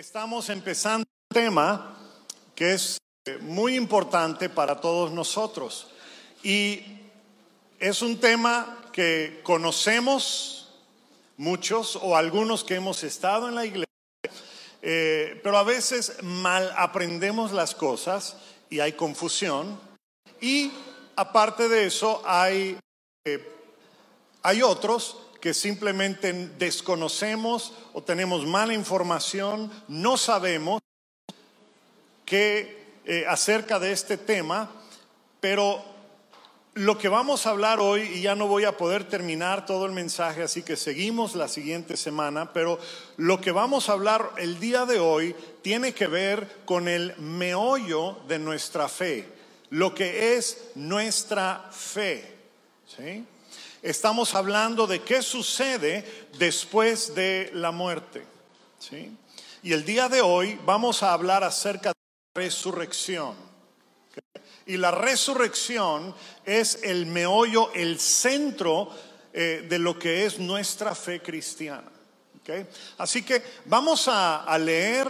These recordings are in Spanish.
Estamos empezando un tema que es eh, muy importante para todos nosotros. Y es un tema que conocemos muchos o algunos que hemos estado en la iglesia, eh, pero a veces mal aprendemos las cosas y hay confusión. Y aparte de eso hay, eh, hay otros que simplemente desconocemos o tenemos mala información, no sabemos qué eh, acerca de este tema, pero lo que vamos a hablar hoy, y ya no voy a poder terminar todo el mensaje, así que seguimos la siguiente semana, pero lo que vamos a hablar el día de hoy tiene que ver con el meollo de nuestra fe, lo que es nuestra fe. ¿sí? Estamos hablando de qué sucede después de la muerte. ¿sí? Y el día de hoy vamos a hablar acerca de la resurrección. Y la resurrección es el meollo, el centro eh, de lo que es nuestra fe cristiana. Así que vamos a, leer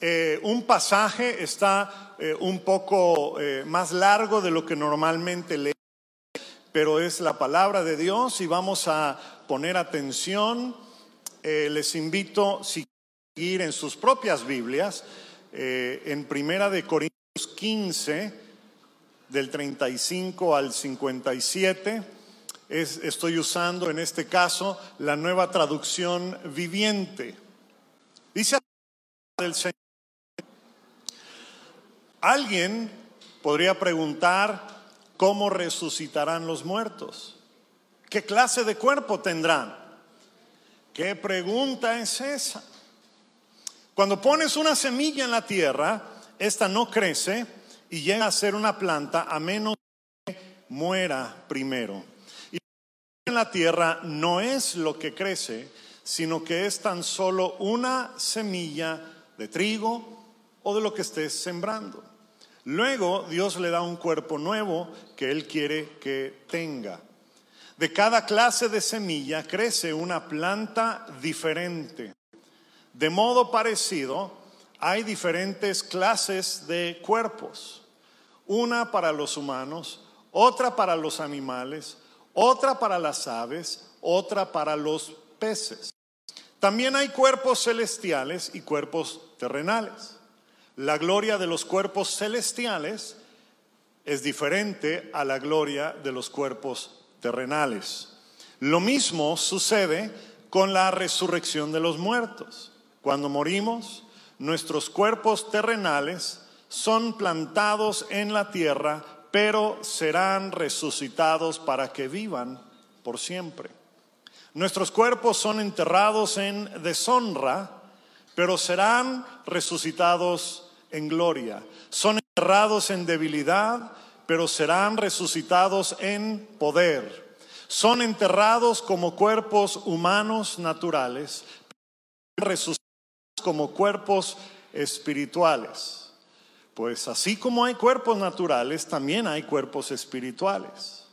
eh, un pasaje, está eh, un poco más largo de lo que normalmente leemos pero es la palabra de Dios y vamos a poner atención. Eh, les invito, si seguir en sus propias Biblias, eh, en Primera de Corintios 15, del 35 al 57, estoy usando en este caso la nueva traducción viviente. Dice del Señor, alguien podría preguntar, ¿Cómo resucitarán los muertos? ¿Qué clase de cuerpo tendrán? ¿Qué pregunta es esa? Cuando pones una semilla en la tierra, esta no crece y llega a ser una planta a menos que muera primero. Y en la tierra no es lo que crece, sino que es tan solo una semilla de trigo o de lo que estés sembrando. Luego Dios le da un cuerpo nuevo que Él quiere que tenga. De cada clase de semilla crece una planta diferente. De modo parecido, hay diferentes clases de cuerpos. Una para los humanos, otra para los animales, otra para las aves, otra para los peces. También hay cuerpos celestiales y cuerpos terrenales. La gloria de los cuerpos celestiales es diferente a la gloria de los cuerpos terrenales. Lo mismo sucede con la resurrección de los muertos. Cuando morimos, nuestros cuerpos terrenales son plantados en la tierra, pero serán resucitados para que vivan por siempre. Nuestros cuerpos son enterrados en deshonra, pero serán resucitados en gloria. Son enterrados en debilidad, pero serán resucitados en poder. Son enterrados como cuerpos humanos naturales, resucitados como cuerpos espirituales. Pues así como hay cuerpos naturales, también hay cuerpos espirituales.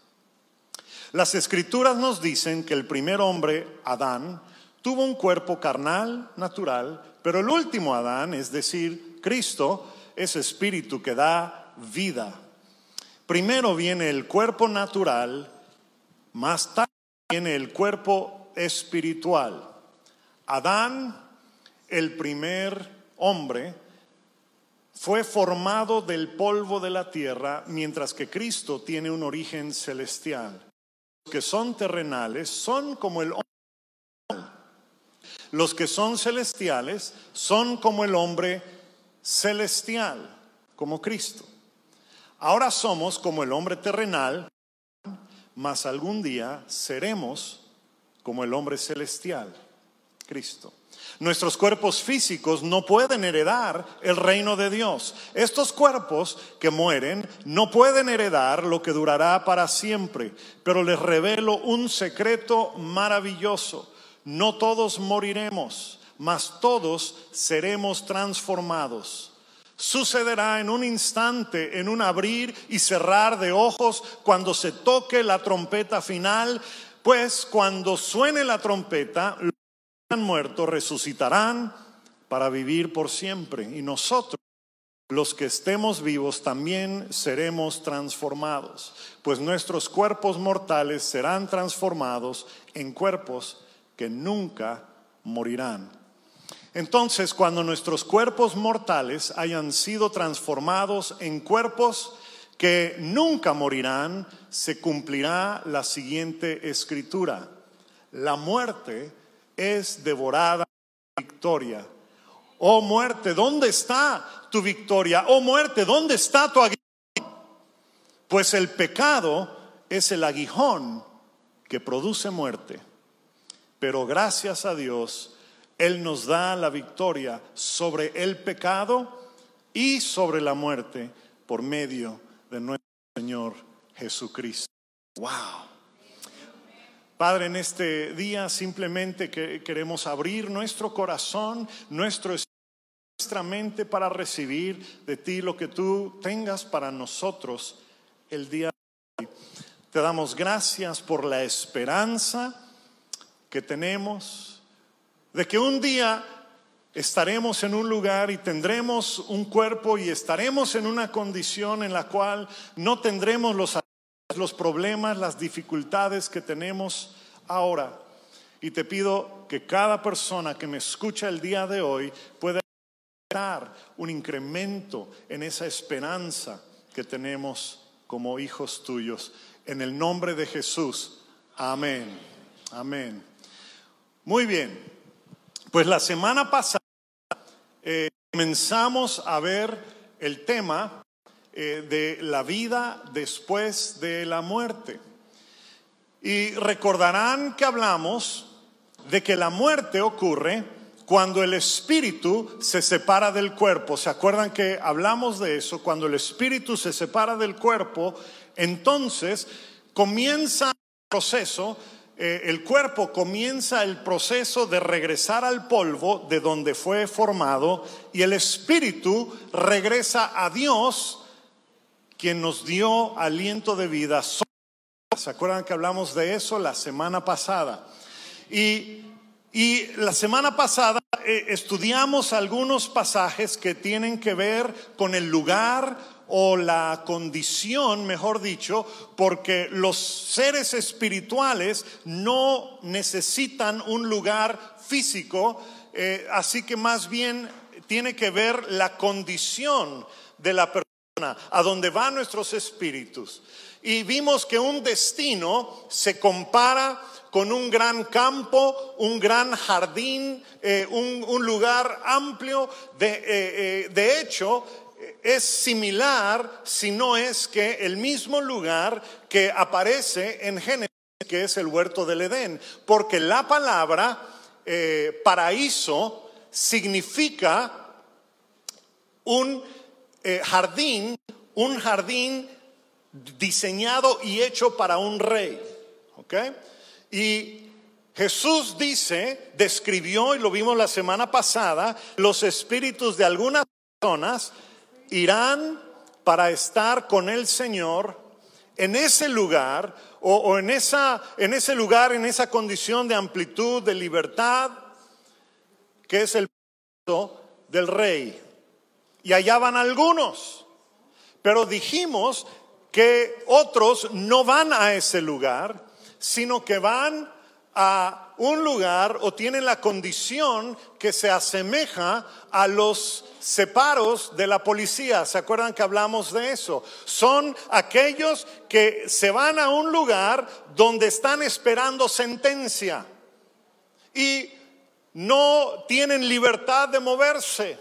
Las escrituras nos dicen que el primer hombre, Adán, tuvo un cuerpo carnal, natural, pero el último Adán, es decir, Cristo es espíritu que da vida. Primero viene el cuerpo natural, más tarde viene el cuerpo espiritual. Adán, el primer hombre, fue formado del polvo de la tierra, mientras que Cristo tiene un origen celestial. Los que son terrenales son como el hombre. Los que son celestiales son como el hombre celestial, como Cristo. Ahora somos como el hombre terrenal, mas algún día seremos como el hombre celestial, Cristo. Nuestros cuerpos físicos no pueden heredar el reino de Dios. Estos cuerpos que mueren no pueden heredar lo que durará para siempre, pero les revelo un secreto maravilloso. No todos moriremos mas todos seremos transformados. Sucederá en un instante, en un abrir y cerrar de ojos, cuando se toque la trompeta final, pues cuando suene la trompeta, los que han muerto resucitarán para vivir por siempre. Y nosotros, los que estemos vivos, también seremos transformados, pues nuestros cuerpos mortales serán transformados en cuerpos que nunca morirán. Entonces, cuando nuestros cuerpos mortales hayan sido transformados en cuerpos que nunca morirán, se cumplirá la siguiente escritura. La muerte es devorada victoria. Oh muerte, ¿dónde está tu victoria? Oh muerte, ¿dónde está tu aguijón? Pues el pecado es el aguijón que produce muerte. Pero gracias a Dios, Él nos da la victoria sobre el pecado y sobre la muerte por medio de nuestro Señor Jesucristo. Wow. Padre, en este día simplemente que queremos abrir nuestro corazón, nuestro nuestra mente para recibir de ti lo que tú tengas para nosotros el día de hoy. Te damos gracias por la esperanza que tenemos de que un día estaremos en un lugar y tendremos un cuerpo y estaremos en una condición en la cual no tendremos los, los problemas, las dificultades que tenemos ahora. Y te pido que cada persona que me escucha el día de hoy pueda dar un incremento en esa esperanza que tenemos como hijos tuyos. En el nombre de Jesús. Amén. Amén. Muy bien. Pues la semana pasada eh, comenzamos a ver el tema eh, de la vida después de la muerte. Y recordarán que hablamos de que la muerte ocurre cuando el espíritu se separa del cuerpo. ¿Se acuerdan que hablamos de eso? Cuando el espíritu se separa del cuerpo, entonces comienza el proceso, eh, el cuerpo comienza el proceso de regresar al polvo de donde fue formado y el espíritu regresa a Dios, quien nos dio aliento de vida ¿Se acuerdan que hablamos de eso la semana pasada? Y, la semana pasada eh, estudiamos algunos pasajes que tienen que ver con el lugar o la condición, mejor dicho, porque los seres espirituales no necesitan un lugar físico, eh, así que más bien tiene que ver la condición de la persona, a donde van nuestros espíritus y vimos que un destino se compara con un gran campo, un gran jardín, eh, un, lugar amplio. De, eh, de hecho, es similar, si no es que el mismo lugar que aparece en Génesis, que es el huerto del Edén, porque la palabra paraíso significa un jardín, un jardín diseñado y hecho para un rey. ¿Ok? Y Jesús dice, describió, y lo vimos la semana pasada, los espíritus de algunas personas irán para estar con el Señor en ese lugar o, en, esa, en ese lugar, en esa condición de amplitud, de libertad, que es el del rey. Y allá van algunos. Pero dijimos que otros no van a ese lugar, sino que van a un lugar o tienen la condición que se asemeja a los separos de la policía. ¿Se acuerdan que hablamos de eso? Son aquellos que se van a un lugar donde están esperando sentencia y no tienen libertad de moverse.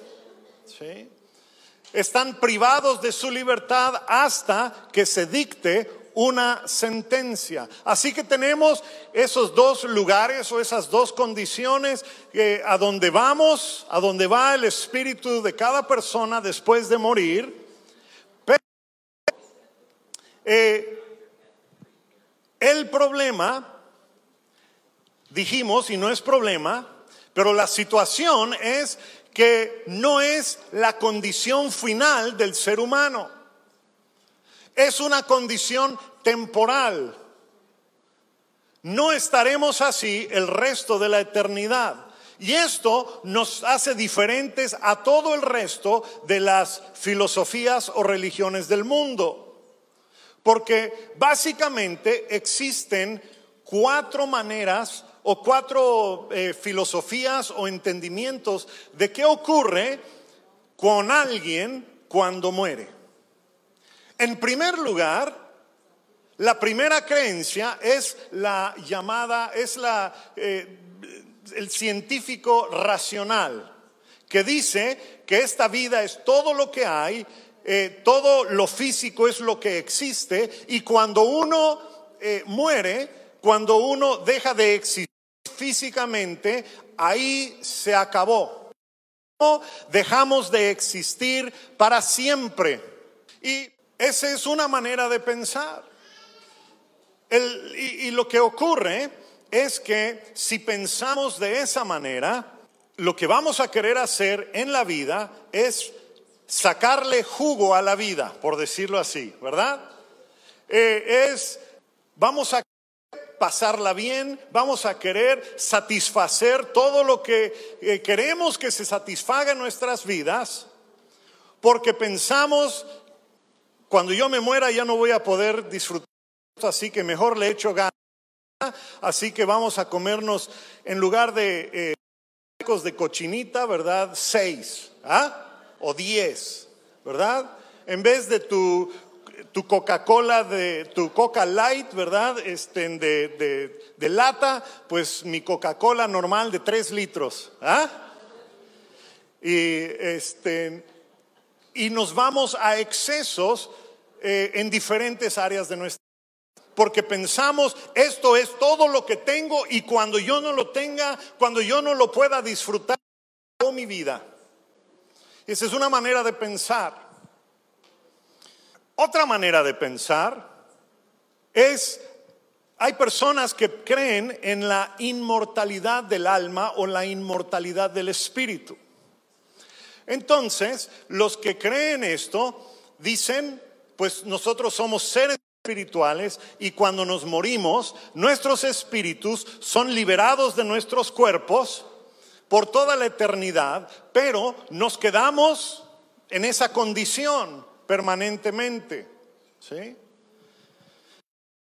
¿sí? están privados de su libertad hasta que se dicte una sentencia. Así que tenemos esos dos lugares o esas dos condiciones a donde vamos, a donde va el espíritu de cada persona después de morir. Pero eh, el problema, dijimos, y no es problema, pero la situación es que no es la condición final del ser humano. Es una condición temporal. No estaremos así el resto de la eternidad. Y esto nos hace diferentes a todo el resto de las filosofías o religiones del mundo. Porque básicamente existen cuatro maneras o cuatro eh, filosofías o entendimientos de qué ocurre con alguien cuando muere. En primer lugar, la primera creencia es la llamada, es la, eh, el científico racional, que dice que esta vida es todo lo que hay, eh, todo lo físico es lo que existe, y cuando uno muere, cuando uno deja de existir, físicamente, ahí se acabó. Dejamos de existir para siempre. Y esa es una manera de pensar. y, y lo que ocurre es que si pensamos de esa manera, lo que vamos a querer hacer en la vida es sacarle jugo a la vida, por decirlo así, ¿verdad? Eh, es, vamos a pasarla bien, vamos a querer satisfacer todo lo que eh, queremos que se satisfaga en nuestras vidas, porque pensamos, cuando yo me muera ya no voy a poder disfrutar, así que mejor le echo ganas, así que vamos a comernos en lugar de eh, de cochinita, ¿verdad? Seis, ¿ah? O diez, ¿verdad? En vez de tu tu Coca-Cola de tu Coca Light, ¿verdad? Este, de, de, lata, pues mi Coca-Cola normal de tres litros. ¿ah? Y, este, y nos vamos a excesos eh, en diferentes áreas de nuestra vida. Porque pensamos, esto es todo lo que tengo y cuando yo no lo tenga, cuando yo no lo pueda disfrutar, toda mi vida. Esa es una manera de pensar. Otra manera de pensar es, hay personas que creen en la inmortalidad del alma o la inmortalidad del espíritu. Entonces, los que creen esto dicen, pues nosotros somos seres espirituales y cuando nos morimos, nuestros espíritus son liberados de nuestros cuerpos por toda la eternidad, pero nos quedamos en esa condición permanentemente. En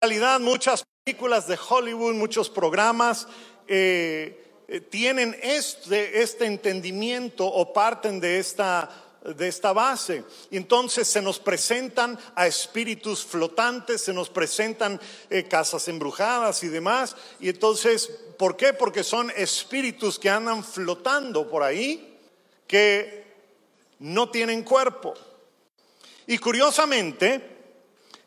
realidad muchas películas de Hollywood, muchos programas eh, eh, tienen este, este entendimiento o parten de esta, de esta base. Entonces se nos presentan a espíritus flotantes, se nos presentan eh, casas embrujadas y demás. Y entonces, ¿por qué? Porque son espíritus que andan flotando por ahí, que no tienen cuerpo. Y curiosamente,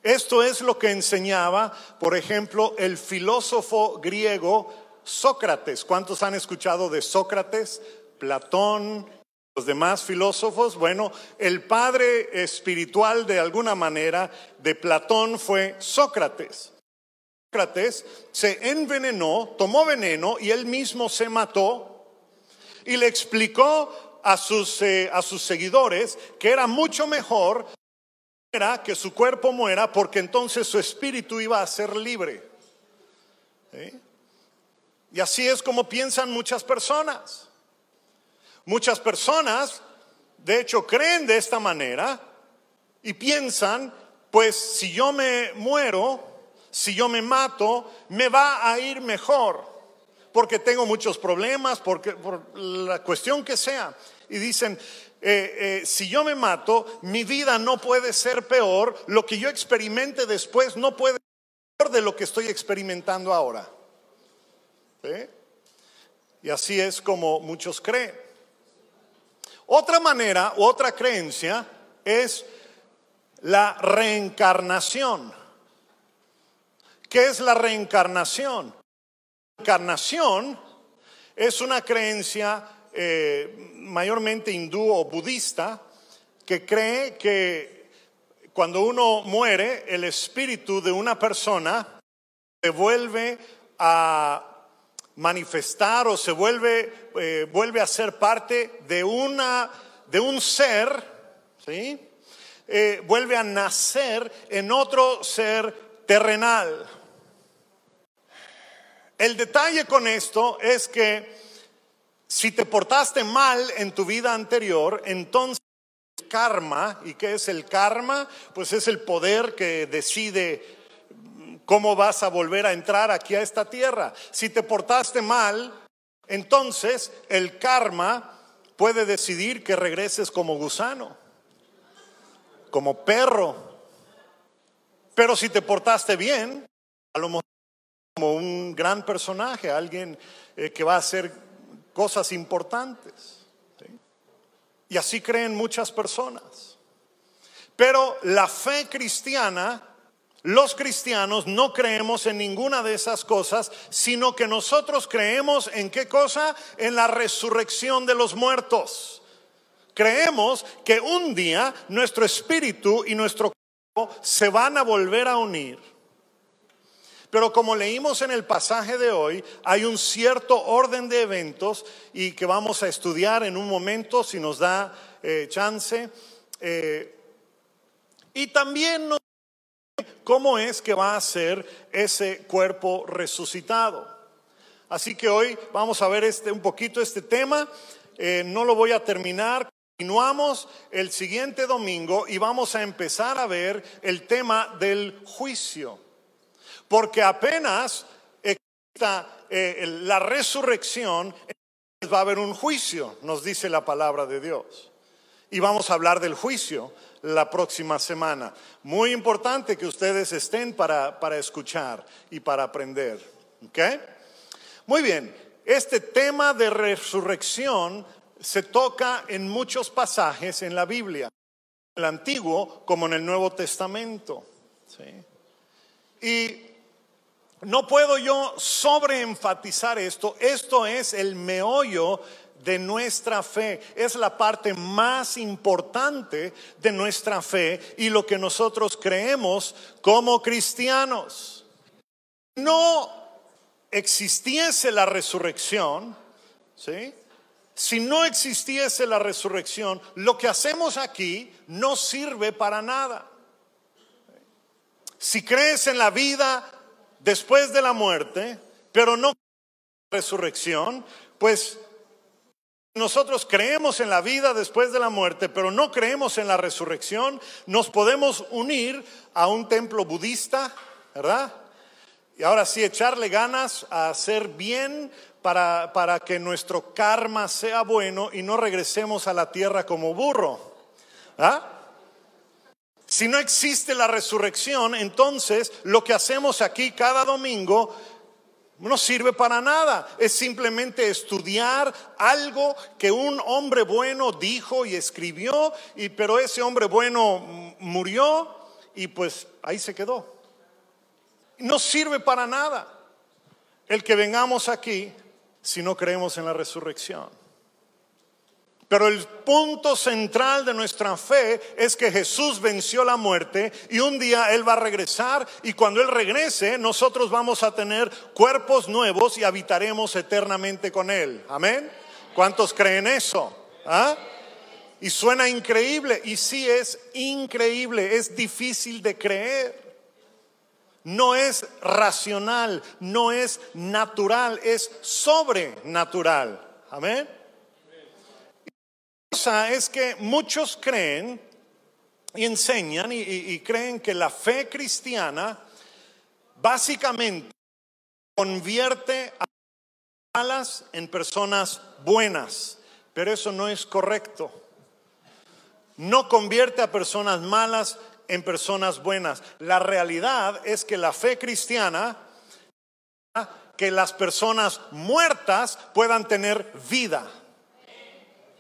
esto es lo que enseñaba, por ejemplo, el filósofo griego Sócrates. ¿Cuántos han escuchado de Sócrates, Platón, los demás filósofos? Bueno, el padre espiritual de alguna manera de Platón fue Sócrates. Sócrates se envenenó, tomó veneno y él mismo se mató y le explicó a sus, eh, a sus seguidores que era mucho mejor que su cuerpo muera porque entonces su espíritu iba a ser libre. Y así es como piensan muchas personas. Muchas personas, de hecho, creen de esta manera y piensan, pues si yo me muero, si yo me mato, me va a ir mejor, porque tengo muchos problemas, porque, por la cuestión que sea. Y dicen, eh, eh, si yo me mato, mi vida no puede ser peor, lo que yo experimente después no puede ser peor de lo que estoy experimentando ahora. Y así es como muchos creen. Otra manera, otra creencia es la reencarnación. ¿Qué es la reencarnación? La reencarnación es una creencia eh, mayormente hindú o budista que cree que cuando uno muere, el espíritu de una persona se vuelve a manifestar o se vuelve, eh, vuelve a ser parte de, una, de un ser, ¿sí? Eh, vuelve a nacer en otro ser terrenal. El detalle con esto es que Si te portaste mal en tu vida anterior, entonces karma, ¿y qué es el karma? Pues es el poder que decide cómo vas a volver a entrar aquí a esta tierra. Si te portaste mal, entonces el karma puede decidir que regreses como gusano, como perro. Pero si te portaste bien, a lo mejor como un gran personaje, alguien eh, que va a hacer cosas importantes. Y así creen muchas personas. Pero la fe cristiana, los cristianos no creemos en ninguna de esas cosas, sino que nosotros creemos en qué cosa? En la resurrección de los muertos. Creemos que un día nuestro espíritu y nuestro cuerpo se van a volver a unir pero como leímos en el pasaje de hoy, hay un cierto orden de eventos y que vamos a estudiar en un momento si nos da eh, chance. Eh, y también nos cómo es que va a ser ese cuerpo resucitado. Así que hoy vamos a ver este, un poquito este tema. Eh, no lo voy a terminar. Continuamos el siguiente domingo y vamos a empezar a ver el tema del juicio porque apenas exista eh, la resurrección, va a haber un juicio, nos dice la palabra de Dios. Y vamos a hablar del juicio la próxima semana. Muy importante que ustedes estén para, para escuchar y para aprender. Muy bien, este tema de resurrección se toca en muchos pasajes en la Biblia, en el Antiguo como en el Nuevo Testamento. ¿sí? Y no puedo yo sobreenfatizar esto. Esto es el meollo de nuestra fe. Es la parte más importante de nuestra fe y lo que nosotros creemos como cristianos. No existiese la resurrección, ¿sí? Si no existiese la resurrección, lo que hacemos aquí no sirve para nada. Si crees en la vida después de la muerte, pero no resurrección, pues nosotros creemos en la vida después de la muerte, pero no creemos en la resurrección, nos podemos unir a un templo budista, ¿verdad? Y ahora sí, echarle ganas a hacer bien para, para que nuestro karma sea bueno y no regresemos a la tierra como burro. ¿Ah? Si no existe la resurrección, entonces lo que hacemos aquí cada domingo no sirve para nada. Es simplemente estudiar algo que un hombre bueno dijo y escribió, y, pero ese hombre bueno murió y pues ahí se quedó. No sirve para nada el que vengamos aquí si no creemos en la resurrección. Pero el punto central de nuestra fe es que Jesús venció la muerte y un día Él va a regresar y cuando Él regrese nosotros vamos a tener cuerpos nuevos y habitaremos eternamente con Él. Amén. ¿Cuántos creen eso? ¿Ah? Y suena increíble y sí es increíble, es difícil de creer. No es racional, no es natural, es sobrenatural. Amén es que muchos creen y enseñan y, creen que la fe cristiana básicamente convierte a malas en personas buenas, pero eso no es correcto. No convierte a personas malas en personas buenas. La realidad es que la fe cristiana que las personas muertas puedan tener vida.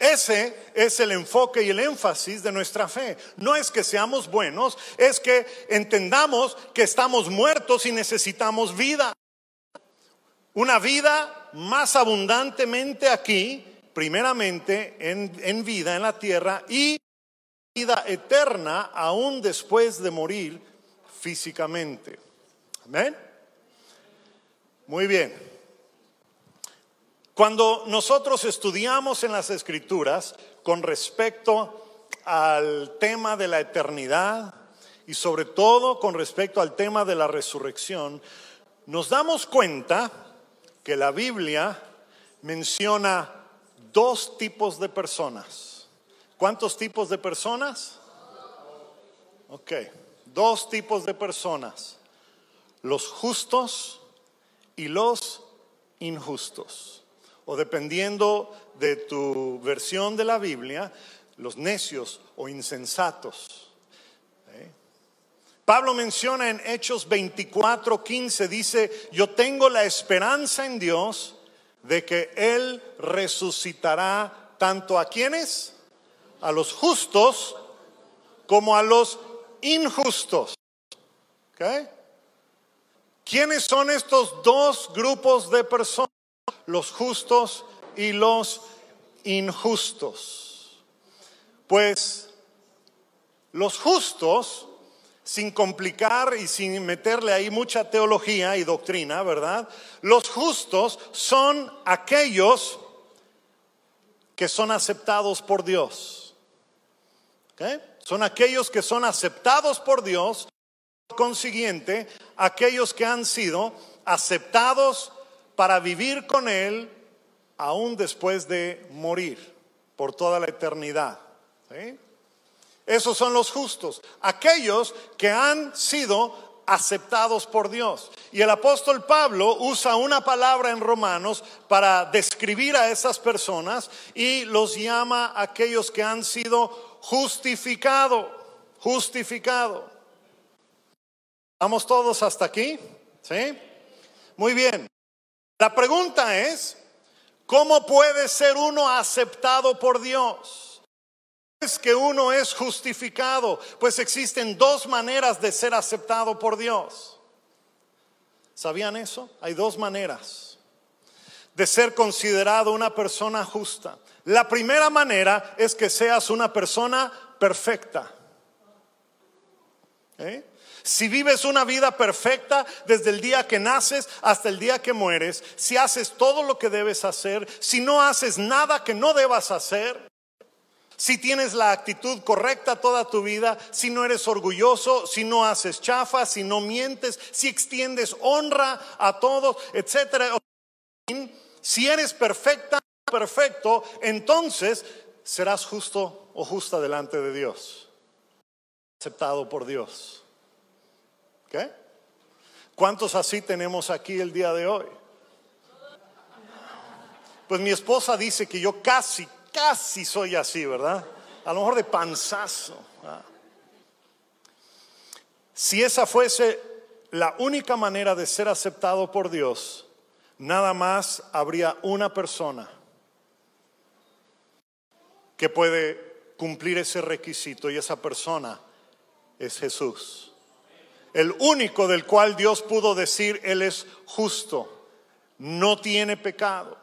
Ese es el enfoque y el énfasis de nuestra fe. No es que seamos buenos, es que entendamos que estamos muertos y necesitamos vida. Una vida más abundantemente aquí, primeramente en, vida en la tierra y vida eterna aún después de morir físicamente. Amén. Muy bien. Cuando nosotros estudiamos en las escrituras con respecto al tema de la eternidad y sobre todo con respecto al tema de la resurrección, nos damos cuenta que la Biblia menciona dos tipos de personas. ¿Cuántos tipos de personas? Ok, dos tipos de personas. Los justos y los injustos. O dependiendo de tu versión de la Biblia, los necios o insensatos. ¿Eh? Pablo menciona en Hechos 24, 15, dice, yo tengo la esperanza en Dios de que Él resucitará tanto a quienes, a los justos, como a los injustos. ¿Quiénes son estos dos grupos de personas? Los justos y los injustos. Pues los justos, sin complicar y sin meterle ahí mucha teología y doctrina, ¿verdad? Los justos son aquellos que son aceptados por Dios. Son aquellos que son aceptados por Dios, consiguiente, aquellos que han sido aceptados para vivir con Él aún después de morir por toda la eternidad. Esos son los justos, aquellos que han sido aceptados por Dios. Y el apóstol Pablo usa una palabra en Romanos para describir a esas personas y los llama aquellos que han sido justificados, justificado. ¿Vamos todos hasta aquí? ¿Sí? Muy bien. La pregunta es, ¿cómo puede ser uno aceptado por Dios? es que uno es justificado? Pues existen dos maneras de ser aceptado por Dios. ¿Sabían eso? Hay dos maneras de ser considerado una persona justa. La primera manera es que seas una persona perfecta. ¿Eh? Si vives una vida perfecta desde el día que naces hasta el día que mueres, si haces todo lo que debes hacer, si no haces nada que no debas hacer, si tienes la actitud correcta toda tu vida, si no eres orgulloso, si no haces chafa, si no mientes, si extiendes honra a todos, etcétera. Si eres perfecta, perfecto, entonces serás justo o justa delante de Dios. Aceptado por Dios. ¿Cuántos así tenemos aquí el día de hoy? Pues mi esposa dice que yo casi, casi soy así, ¿verdad? A lo mejor de panzazo. Si esa fuese la única manera de ser aceptado por Dios, nada más habría una persona que puede cumplir ese requisito y esa persona es Jesús. El único del cual Dios pudo decir, Él es justo, no tiene pecado.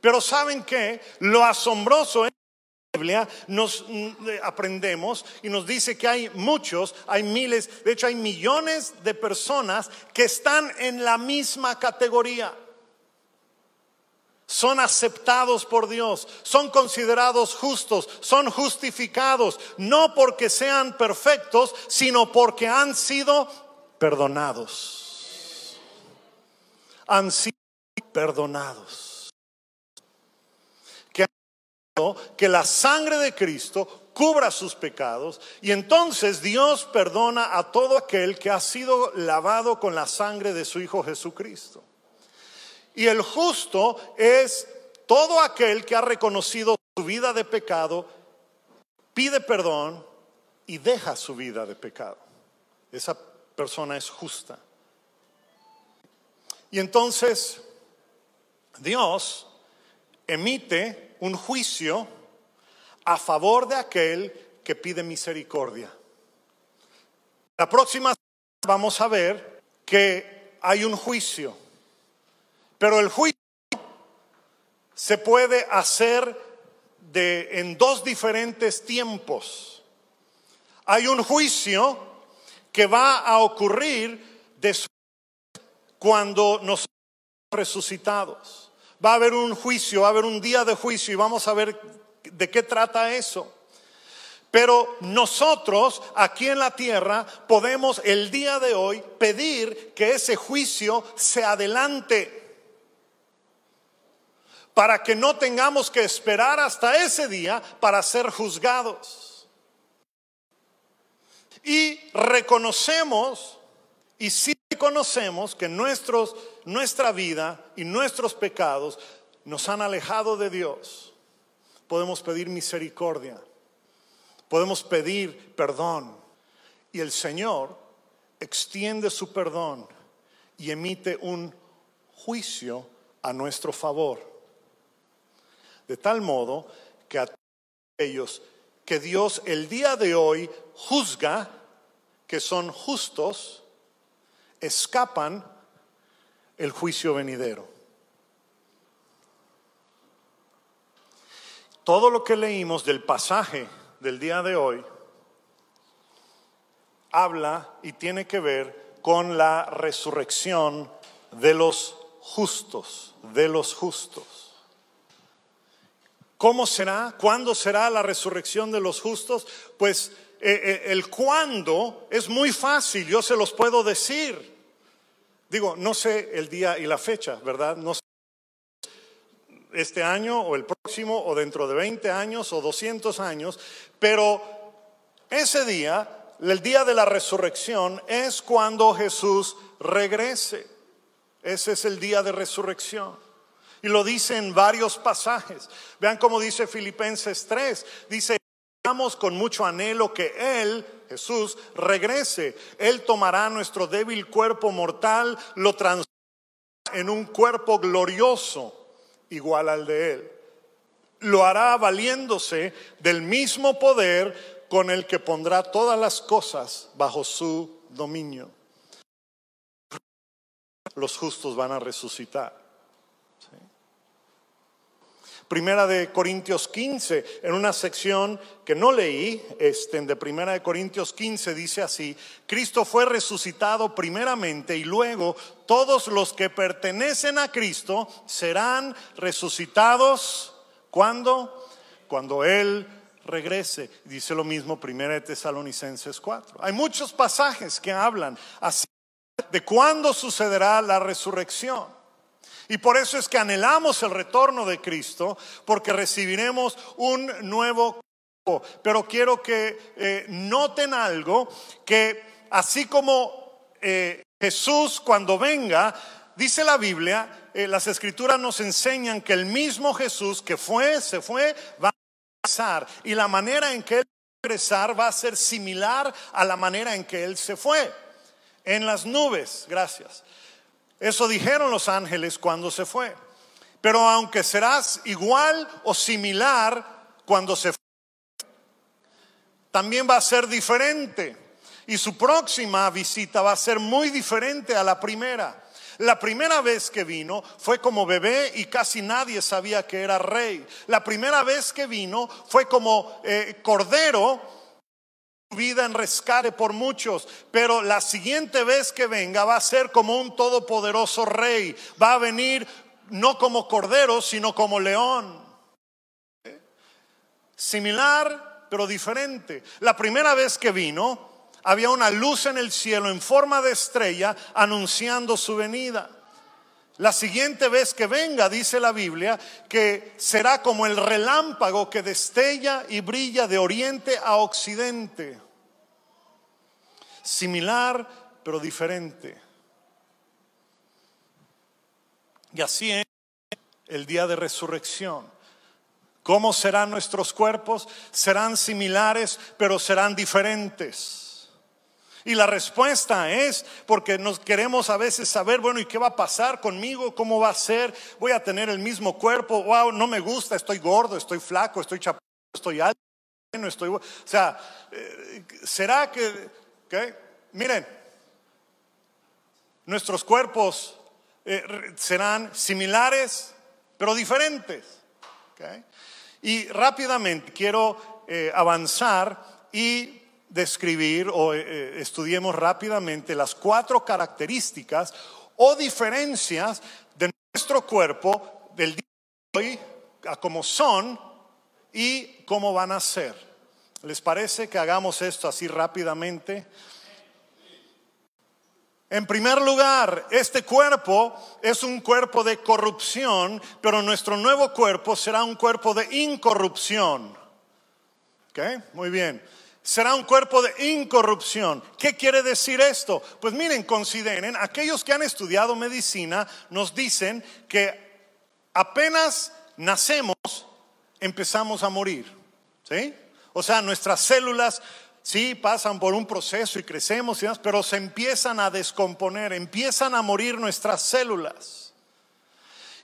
Pero ¿saben qué? Lo asombroso en la Biblia nos mm, aprendemos y nos dice que hay muchos, hay miles, de hecho hay millones de personas que están en la misma categoría. Son aceptados por Dios, son considerados justos, son justificados, no porque sean perfectos, sino porque han sido perdonados. Han sido perdonados que la sangre de Cristo cubra sus pecados y entonces Dios perdona a todo aquel que ha sido lavado con la sangre de su Hijo Jesucristo. Y el justo es todo aquel que ha reconocido su vida de pecado, pide perdón y deja su vida de pecado. Esa persona es justa. Y entonces Dios emite un juicio a favor de aquel que pide misericordia. La próxima vamos a ver que hay un juicio, pero el juicio se puede hacer en dos diferentes tiempos. Hay un juicio que va a ocurrir después cuando nos resucitados. Va a haber un juicio, va a haber un día de juicio y vamos a ver de qué trata eso. Pero nosotros aquí en la tierra podemos el día de hoy pedir que ese juicio se adelante. Para que no tengamos que esperar hasta ese día para ser juzgados. Y reconocemos, y sí reconocemos que nuestros, nuestra vida y nuestros pecados nos han alejado de Dios. Podemos pedir misericordia, podemos pedir perdón, y el Señor extiende su perdón y emite un juicio a nuestro favor. De tal modo que a ellos que Dios el día de hoy juzga, que son justos, escapan el juicio venidero. Todo lo que leímos del pasaje del día de hoy habla y tiene que ver con la resurrección de los justos, de los justos. ¿Cómo será? ¿Cuándo será la resurrección de los justos? Pues eh, eh, el cuándo es muy fácil, yo se los puedo decir. Digo, no sé el día y la fecha, ¿verdad? No sé este año o el próximo o dentro de 20 años o 200 años, pero ese día, el día de la resurrección, es cuando Jesús regrese. Ese es el día de resurrección. Y lo dice en varios pasajes. Vean cómo dice Filipenses 3. Dice, con mucho anhelo que Él, Jesús, regrese. Él tomará nuestro débil cuerpo mortal, lo transformará en un cuerpo glorioso, igual al de Él. Lo hará valiéndose del mismo poder con el que pondrá todas las cosas bajo su dominio. Los justos van a resucitar. Primera de Corintios 15, en una sección que no leí, este, de Primera de Corintios 15 dice así, Cristo fue resucitado primeramente y luego todos los que pertenecen a Cristo serán resucitados cuando cuando él regrese. Dice lo mismo Primera de Tesalonicenses 4. Hay muchos pasajes que hablan así de cuándo sucederá la resurrección. Y por eso es que anhelamos el retorno de Cristo, porque recibiremos un nuevo cuerpo. Pero quiero que eh, noten algo, que así como eh, Jesús cuando venga, dice la Biblia, eh, las escrituras nos enseñan que el mismo Jesús que fue, se fue, va a regresar. Y la manera en que él va a regresar va a ser similar a la manera en que él se fue. En las nubes, gracias. Eso dijeron los ángeles cuando se fue. Pero aunque serás igual o similar cuando se fue, también va a ser diferente. Y su próxima visita va a ser muy diferente a la primera. La primera vez que vino fue como bebé y casi nadie sabía que era rey. La primera vez que vino fue como eh, cordero vida en rescate por muchos, pero la siguiente vez que venga va a ser como un todopoderoso rey, va a venir no como cordero, sino como león. Similar, pero diferente. La primera vez que vino, había una luz en el cielo en forma de estrella anunciando su venida. La siguiente vez que venga, dice la Biblia, que será como el relámpago que destella y brilla de oriente a occidente. Similar, pero diferente. Y así es el día de resurrección. ¿Cómo serán nuestros cuerpos? Serán similares, pero serán diferentes. Y la respuesta es porque nos queremos a veces saber, bueno, ¿y qué va a pasar conmigo? ¿Cómo va a ser? ¿Voy a tener el mismo cuerpo? Wow, no me gusta, estoy gordo, estoy flaco, estoy chapado, estoy alto, no estoy... O sea, eh, ¿será que... Miren, nuestros cuerpos eh, serán similares, pero diferentes. Y rápidamente quiero eh, avanzar y describir o eh, eh, estudiemos rápidamente las cuatro características o diferencias de nuestro cuerpo del día de hoy a cómo son y cómo van a ser. ¿Les parece que hagamos esto así rápidamente? En primer lugar, este cuerpo es un cuerpo de corrupción, pero nuestro nuevo cuerpo será un cuerpo de incorrupción. ¿Ok? Muy bien. Será un cuerpo de incorrupción. ¿Qué quiere decir esto? Pues miren, consideren, aquellos que han estudiado medicina nos dicen que apenas nacemos, empezamos a morir. ¿Sí? O sea, nuestras células sí pasan por un proceso y crecemos, y demás, pero se empiezan a descomponer, empiezan a morir nuestras células.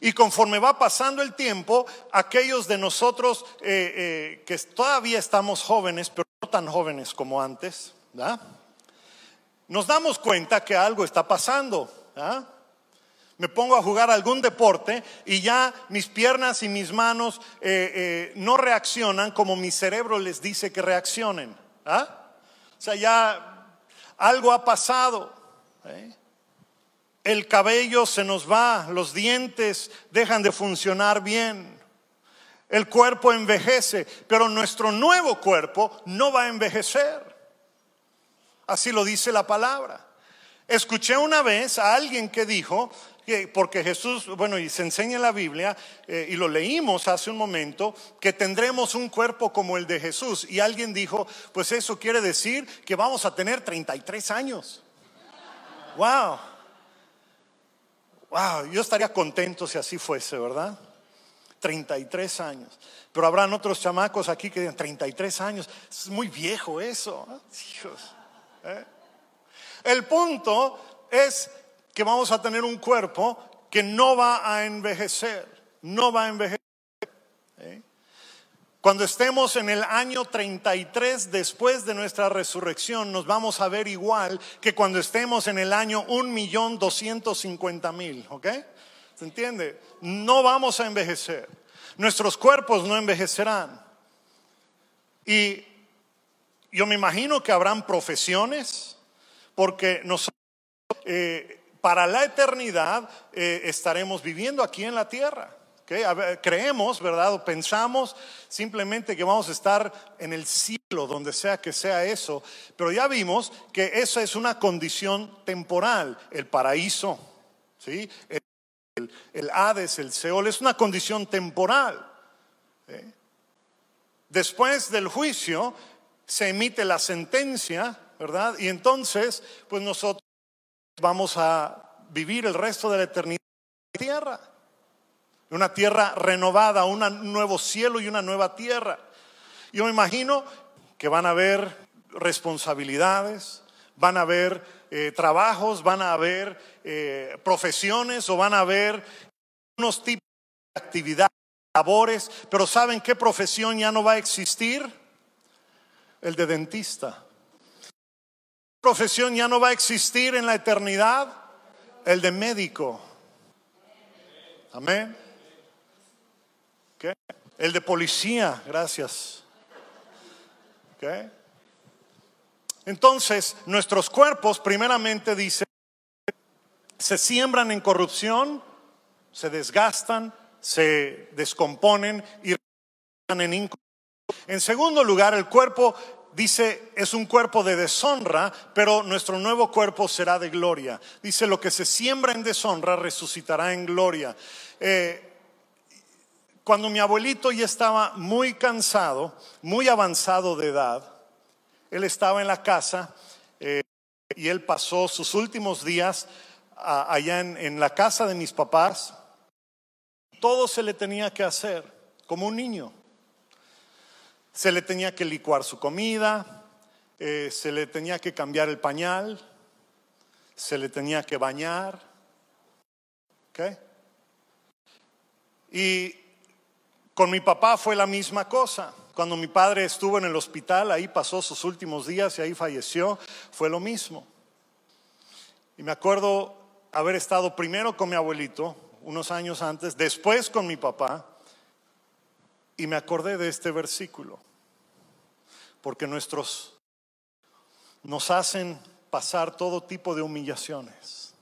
Y conforme va pasando el tiempo, aquellos de nosotros eh, eh, que todavía estamos jóvenes, pero tan jóvenes como antes, nos damos cuenta que algo está pasando. Me pongo a jugar algún deporte y ya mis piernas y mis manos eh, no reaccionan como mi cerebro les dice que reaccionen. O sea, ya algo ha pasado. ¿eh? El cabello se nos va, los dientes dejan de funcionar bien. El cuerpo envejece, pero nuestro nuevo cuerpo no va a envejecer. Así lo dice la palabra. Escuché una vez a alguien que dijo porque Jesús, bueno, y se enseña en la Biblia, eh, y lo leímos hace un momento, que tendremos un cuerpo como el de Jesús. Y alguien dijo, pues eso quiere decir que vamos a tener 33 años. Wow. Wow, yo estaría contento si así fuese, ¿verdad? 33 años. Pero habrán otros chamacos aquí que digan 33 años. Es muy viejo eso. ¿eh? El punto es que vamos a tener un cuerpo que no va a envejecer, no va a envejecer. ¿eh? Cuando estemos en el año 33 después de nuestra resurrección, nos vamos a ver igual que cuando estemos en el año 1.250.000, ¿ok? ¿Se entiende? No vamos a envejecer. Nuestros cuerpos no envejecerán. Y yo me imagino que habrán profesiones, porque nosotros eh, para la eternidad eh, estaremos viviendo aquí en la tierra. creemos, ¿verdad? O pensamos simplemente que vamos a estar en el cielo, donde sea que sea eso. Pero ya vimos que esa es una condición temporal. El paraíso, ¿sí? El, Hades, el Seol, es una condición temporal. Después del juicio se emite la sentencia, ¿verdad? Y entonces, pues nosotros vamos a vivir el resto de la eternidad en la tierra. Una tierra renovada, un nuevo cielo y una nueva tierra. Yo me imagino que van a haber responsabilidades, van a haber eh, trabajos, van a haber eh, profesiones o van a haber unos tipos de actividades, labores, pero ¿saben qué profesión ya no va a existir? El de dentista profesión ya no va a existir en la eternidad? El de médico. Amén. El de policía, gracias. Entonces, nuestros cuerpos, primeramente dice, se siembran en corrupción, se desgastan, se descomponen y en En segundo lugar, el cuerpo dice, es un cuerpo de deshonra, pero nuestro nuevo cuerpo será de gloria. Dice, lo que se siembra en deshonra resucitará en gloria. Eh, cuando mi abuelito ya estaba muy cansado, muy avanzado de edad, él estaba en la casa eh, y él pasó sus últimos días allá en la casa de mis papás. Todo se le tenía que hacer como un niño. Se le tenía que licuar su comida, eh, se le tenía que cambiar el pañal, se le tenía que bañar. Y con mi papá fue la misma cosa. Cuando mi padre estuvo en el hospital, ahí pasó sus últimos días y ahí falleció, fue lo mismo. Y me acuerdo haber estado primero con mi abuelito, unos años antes, después con mi papá, y me acordé de este versículo porque nuestros nos hacen pasar todo tipo de humillaciones.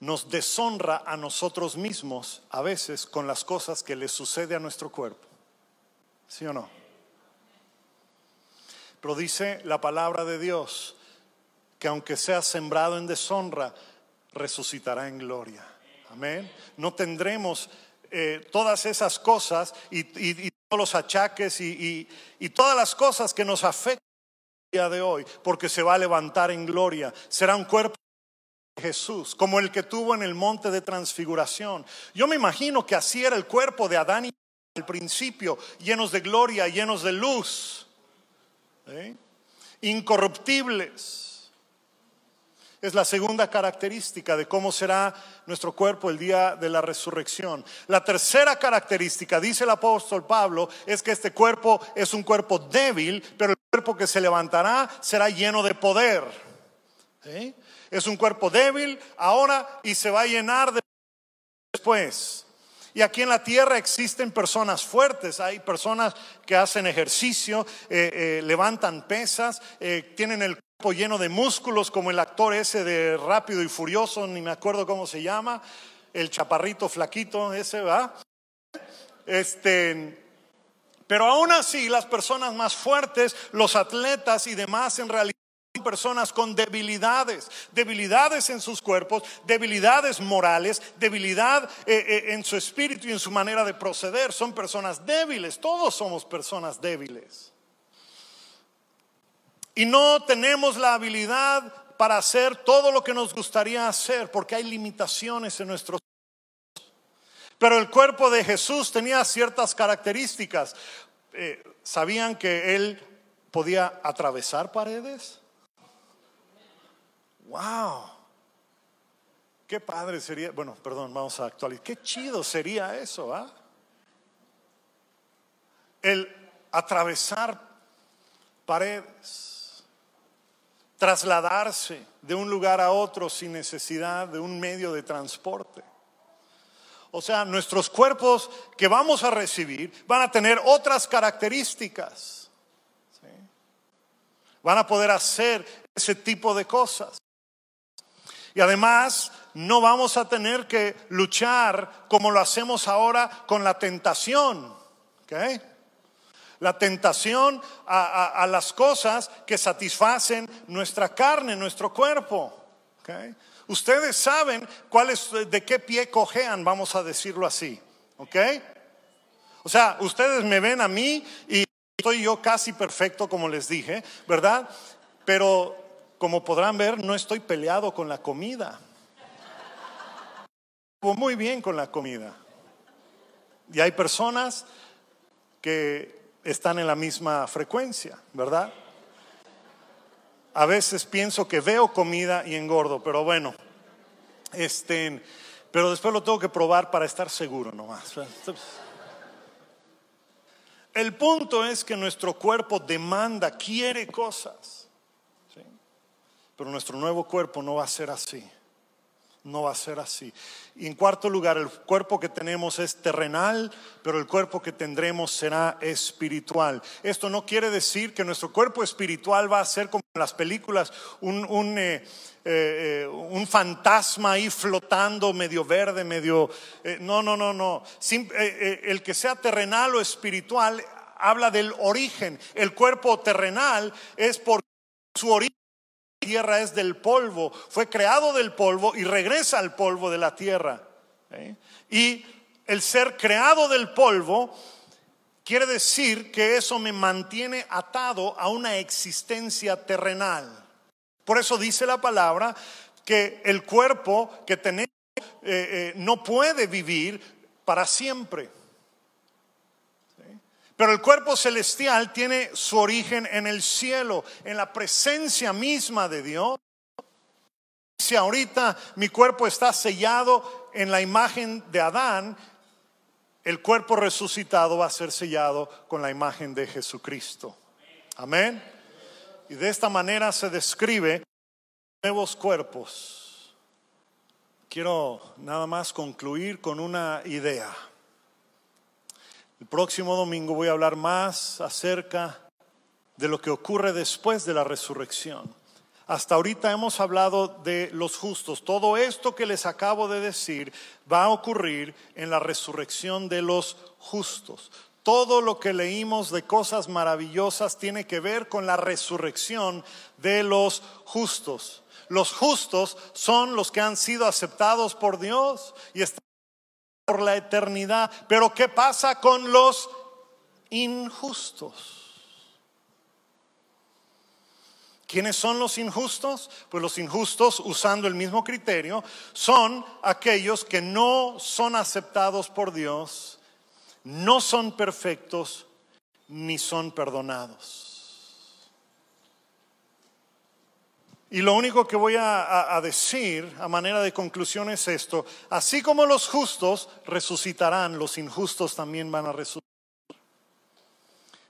Nos deshonra a nosotros mismos a veces con las cosas que le sucede a nuestro cuerpo. ¿Sí o no? Pero dice la palabra de Dios que que aunque sea sembrado en deshonra, resucitará en gloria. Amén. No tendremos eh, todas esas cosas y, todos los achaques y, todas las cosas que nos afectan el día de hoy, porque se va a levantar en gloria. Será un cuerpo de Jesús, como el que tuvo en el monte de transfiguración. Yo me imagino que así era el cuerpo de Adán y al principio, llenos de gloria, llenos de luz, ¿eh? incorruptibles. Es la segunda característica de cómo será nuestro cuerpo el día de la resurrección. La tercera característica, dice el apóstol Pablo, es que este cuerpo es un cuerpo débil, pero el cuerpo que se levantará será lleno de poder. Es un cuerpo débil ahora y se va a llenar de después. Y aquí en la tierra existen personas fuertes, hay personas que hacen ejercicio, eh, eh, levantan pesas, eh, tienen el lleno de músculos, como el actor ese de Rápido y Furioso, ni me acuerdo cómo se llama, el chaparrito flaquito ese, ¿va? Este, pero aún así, las personas más fuertes, los atletas y demás, en realidad personas con debilidades, debilidades en sus cuerpos, debilidades morales, debilidad eh, eh, en su espíritu y en su manera de proceder. Son personas débiles, todos somos personas débiles. Y no tenemos la habilidad para hacer todo lo que nos gustaría hacer porque hay limitaciones en nuestros pero el cuerpo de Jesús tenía ciertas características. Eh, ¿Sabían que él podía atravesar paredes? wow, qué padre sería, bueno, perdón, vamos a actualizar, qué chido sería eso, ¿ah? El atravesar paredes, trasladarse de un lugar a otro sin necesidad de un medio de transporte. O sea, nuestros cuerpos que vamos a recibir van a tener otras características. Van a poder hacer ese tipo de cosas. Y además no vamos a tener que luchar como lo hacemos ahora con la tentación. La tentación a, las cosas que satisfacen nuestra carne, nuestro cuerpo. Ustedes saben de qué pie cojean, vamos a decirlo así. O sea, ustedes me ven a mí y estoy yo casi perfecto, como les dije, ¿verdad? Pero como podrán ver, no estoy peleado con la comida. Muy bien con la comida. Y hay personas que están en la misma frecuencia, ¿verdad? A veces pienso que veo comida y engordo, pero bueno, este, pero después lo tengo que probar para estar seguro nomás. El punto es que nuestro cuerpo demanda, quiere cosas. Pero nuestro nuevo cuerpo no va a ser así. No va a ser así. Y en cuarto lugar, el cuerpo que tenemos es terrenal, pero el cuerpo que tendremos será espiritual. Esto no quiere decir que nuestro cuerpo espiritual va a ser como en las películas, un, un, eh, eh, un fantasma ahí flotando, medio verde, medio... Eh, no, no, no, no. el que sea terrenal o espiritual habla del origen. El cuerpo terrenal es por su origen tierra es del polvo, fue creado del polvo y regresa al polvo de la tierra. ¿eh? Y el ser creado del polvo quiere decir que eso me mantiene atado a una existencia terrenal. Por eso dice la palabra que el cuerpo que tenemos eh, eh, no puede vivir para siempre. Pero el cuerpo celestial tiene su origen en el cielo, en la presencia misma de Dios. Si ahorita mi cuerpo está sellado en la imagen de Adán, el cuerpo resucitado va a ser sellado con la imagen de Jesucristo. Amén. Y de esta manera se describe nuevos cuerpos. Quiero nada más concluir con una idea. El próximo domingo voy a hablar más acerca de lo que ocurre después de la resurrección. Hasta ahorita hemos hablado de los justos. Todo esto que les acabo de decir va a ocurrir en la resurrección de los justos. todo lo que leímos de cosas maravillosas tiene que ver con la resurrección de los justos. Los justos son los que han sido aceptados por Dios y están por la eternidad. Pero ¿qué pasa con los injustos? ¿Quiénes son los injustos? Pues los injustos, usando el mismo criterio, son aquellos que no son aceptados por Dios, no son perfectos, ni son perdonados. Y lo único que voy a, decir a manera de conclusión es esto, así como los justos resucitarán, los injustos también van a resucitar,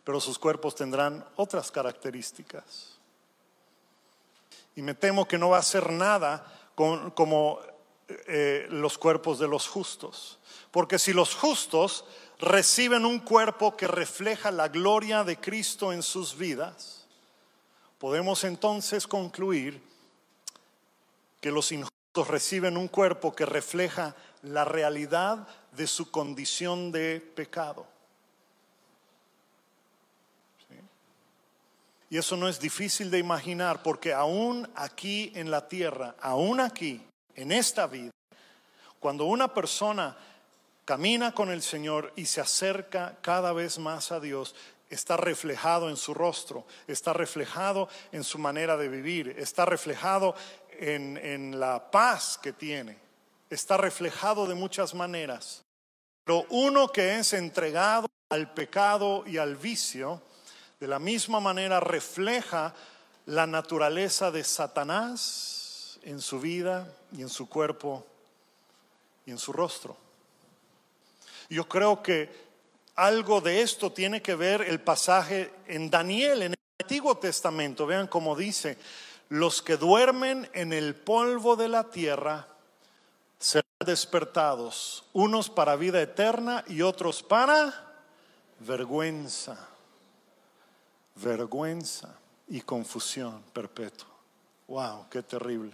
pero sus cuerpos tendrán otras características. Y me temo que no va a ser nada como eh, los cuerpos de los justos. Porque si los justos reciben un cuerpo que refleja la gloria de Cristo en sus vidas, podemos entonces concluir que los injustos reciben un cuerpo que refleja la realidad de su condición de pecado. Y eso no es difícil de imaginar porque aún aquí en la tierra, aún aquí, en esta vida, cuando una persona camina con el Señor y se acerca cada vez más a Dios, está reflejado en su rostro, está reflejado en su manera de vivir, está reflejado en, en la paz que tiene, está reflejado de muchas maneras. Pero uno que es entregado al pecado y al vicio, de la misma manera refleja la naturaleza de Satanás en su vida y en su cuerpo y en su rostro. Yo creo que algo de esto tiene que ver el pasaje en Daniel, en el Antiguo Testamento. Vean cómo dice, los que duermen en el polvo de la tierra serán despertados, unos para vida eterna y otros para vergüenza vergüenza y confusión perpetua. Wow, qué terrible.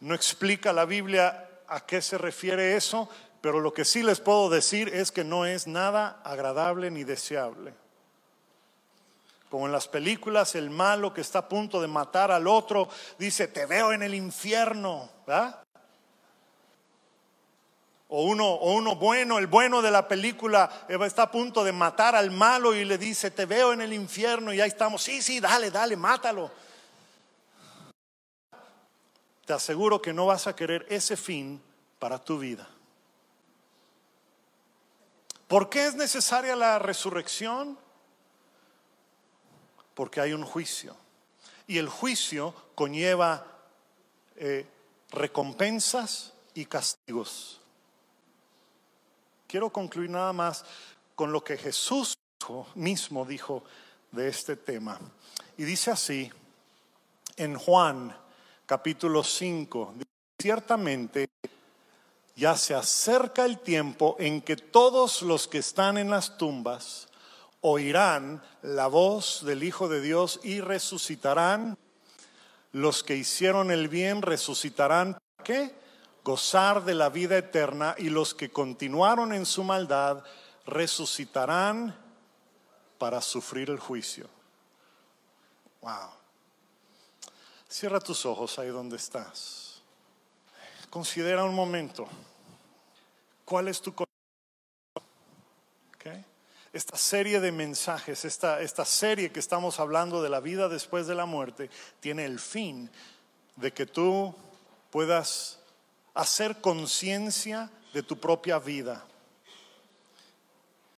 No explica la Biblia a qué se refiere eso, pero lo que sí les puedo decir es que no es nada agradable ni deseable. Como en las películas, el malo que está a punto de matar al otro dice, te veo en el infierno. O uno, o uno bueno, el bueno de la película eh, está a punto de matar al malo y le dice, te veo en el infierno y ahí estamos, sí, sí, dale, dale, mátalo. Te aseguro que no vas a querer ese fin para tu vida. ¿Por qué es necesaria la resurrección? Porque hay un juicio. Y el juicio conlleva eh, recompensas y castigos quiero concluir nada más con lo que Jesús mismo dijo de este tema. Y dice así, en Juan capítulo 5, ciertamente ya se acerca el tiempo en que todos los que están en las tumbas oirán la voz del Hijo de Dios y resucitarán. Los que hicieron el bien resucitarán. ¿Qué? gozar de la vida eterna y los que continuaron en su maldad resucitarán para sufrir el juicio. Wow. Cierra tus ojos ahí donde estás. Considera un momento. ¿Cuál es tu okay. Esta serie de mensajes, esta, esta serie que estamos hablando de la vida después de la muerte, tiene el fin de que tú puedas hacer conciencia de tu propia vida,